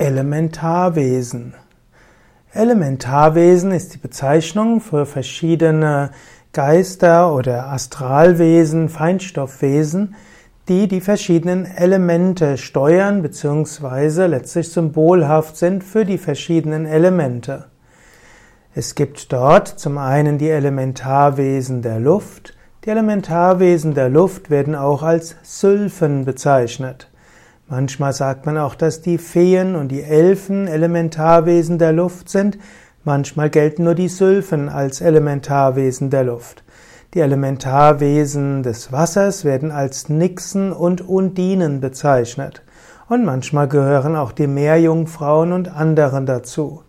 Elementarwesen. Elementarwesen ist die Bezeichnung für verschiedene Geister oder Astralwesen, Feinstoffwesen, die die verschiedenen Elemente steuern bzw. letztlich symbolhaft sind für die verschiedenen Elemente. Es gibt dort zum einen die Elementarwesen der Luft. Die Elementarwesen der Luft werden auch als Sylphen bezeichnet. Manchmal sagt man auch, dass die Feen und die Elfen Elementarwesen der Luft sind. Manchmal gelten nur die Sylphen als Elementarwesen der Luft. Die Elementarwesen des Wassers werden als Nixen und Undinen bezeichnet. Und manchmal gehören auch die Meerjungfrauen und anderen dazu.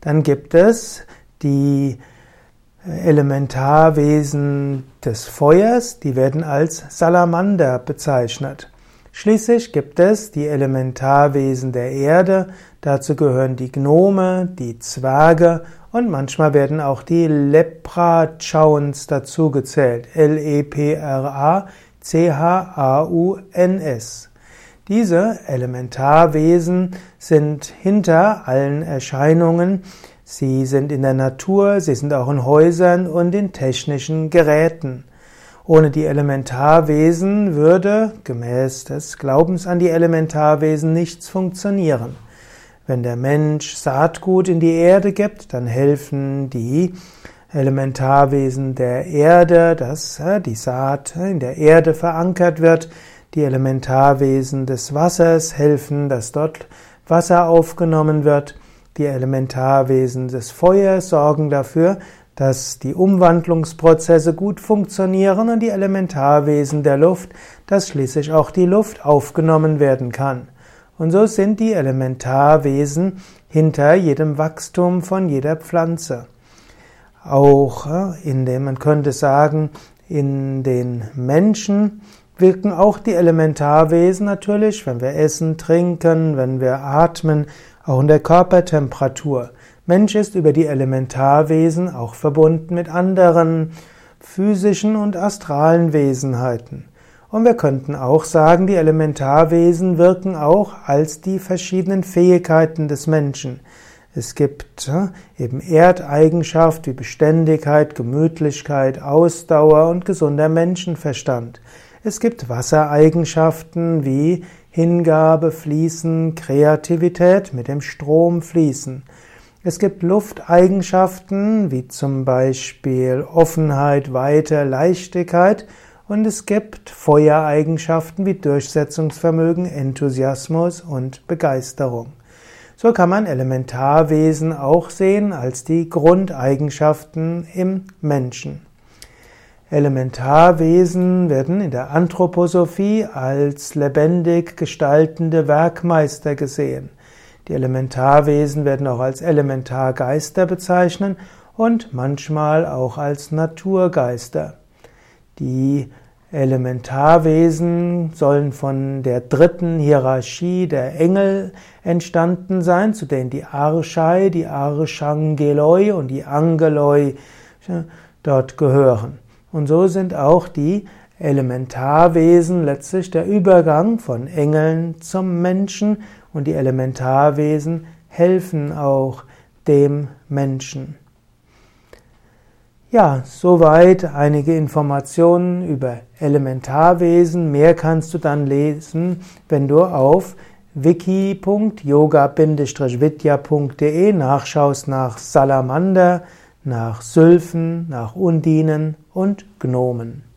Dann gibt es die Elementarwesen des Feuers, die werden als Salamander bezeichnet. Schließlich gibt es die Elementarwesen der Erde, dazu gehören die Gnome, die Zwerge und manchmal werden auch die Lepra-Chauns dazugezählt. L-E-P-R-A-C-H-A-U-N-S. Diese Elementarwesen sind hinter allen Erscheinungen. Sie sind in der Natur, sie sind auch in Häusern und in technischen Geräten. Ohne die Elementarwesen würde, gemäß des Glaubens an die Elementarwesen, nichts funktionieren. Wenn der Mensch Saatgut in die Erde gibt, dann helfen die Elementarwesen der Erde, dass äh, die Saat in der Erde verankert wird. Die Elementarwesen des Wassers helfen, dass dort Wasser aufgenommen wird. Die Elementarwesen des Feuers sorgen dafür, dass die Umwandlungsprozesse gut funktionieren und die Elementarwesen der Luft, dass schließlich auch die Luft aufgenommen werden kann. Und so sind die Elementarwesen hinter jedem Wachstum von jeder Pflanze. Auch äh, in dem, man könnte sagen, in den Menschen wirken auch die Elementarwesen natürlich, wenn wir essen, trinken, wenn wir atmen, auch in der Körpertemperatur. Mensch ist über die Elementarwesen auch verbunden mit anderen physischen und astralen Wesenheiten. Und wir könnten auch sagen, die Elementarwesen wirken auch als die verschiedenen Fähigkeiten des Menschen. Es gibt eben Erdeigenschaft wie Beständigkeit, Gemütlichkeit, Ausdauer und gesunder Menschenverstand. Es gibt Wassereigenschaften wie Hingabe, Fließen, Kreativität, mit dem Strom fließen. Es gibt Lufteigenschaften wie zum Beispiel Offenheit, Weite, Leichtigkeit und es gibt Feuereigenschaften wie Durchsetzungsvermögen, Enthusiasmus und Begeisterung. So kann man Elementarwesen auch sehen als die Grundeigenschaften im Menschen. Elementarwesen werden in der Anthroposophie als lebendig gestaltende Werkmeister gesehen. Die Elementarwesen werden auch als Elementargeister bezeichnet und manchmal auch als Naturgeister. Die Elementarwesen sollen von der dritten Hierarchie der Engel entstanden sein, zu denen die Archai, die Archangeloi und die Angeloi dort gehören. Und so sind auch die Elementarwesen letztlich der Übergang von Engeln zum Menschen und die Elementarwesen helfen auch dem Menschen. Ja, soweit einige Informationen über Elementarwesen. Mehr kannst du dann lesen, wenn du auf wiki.yoga-vidya.de nachschaust nach Salamander, nach Sylphen, nach Undinen und Gnomen.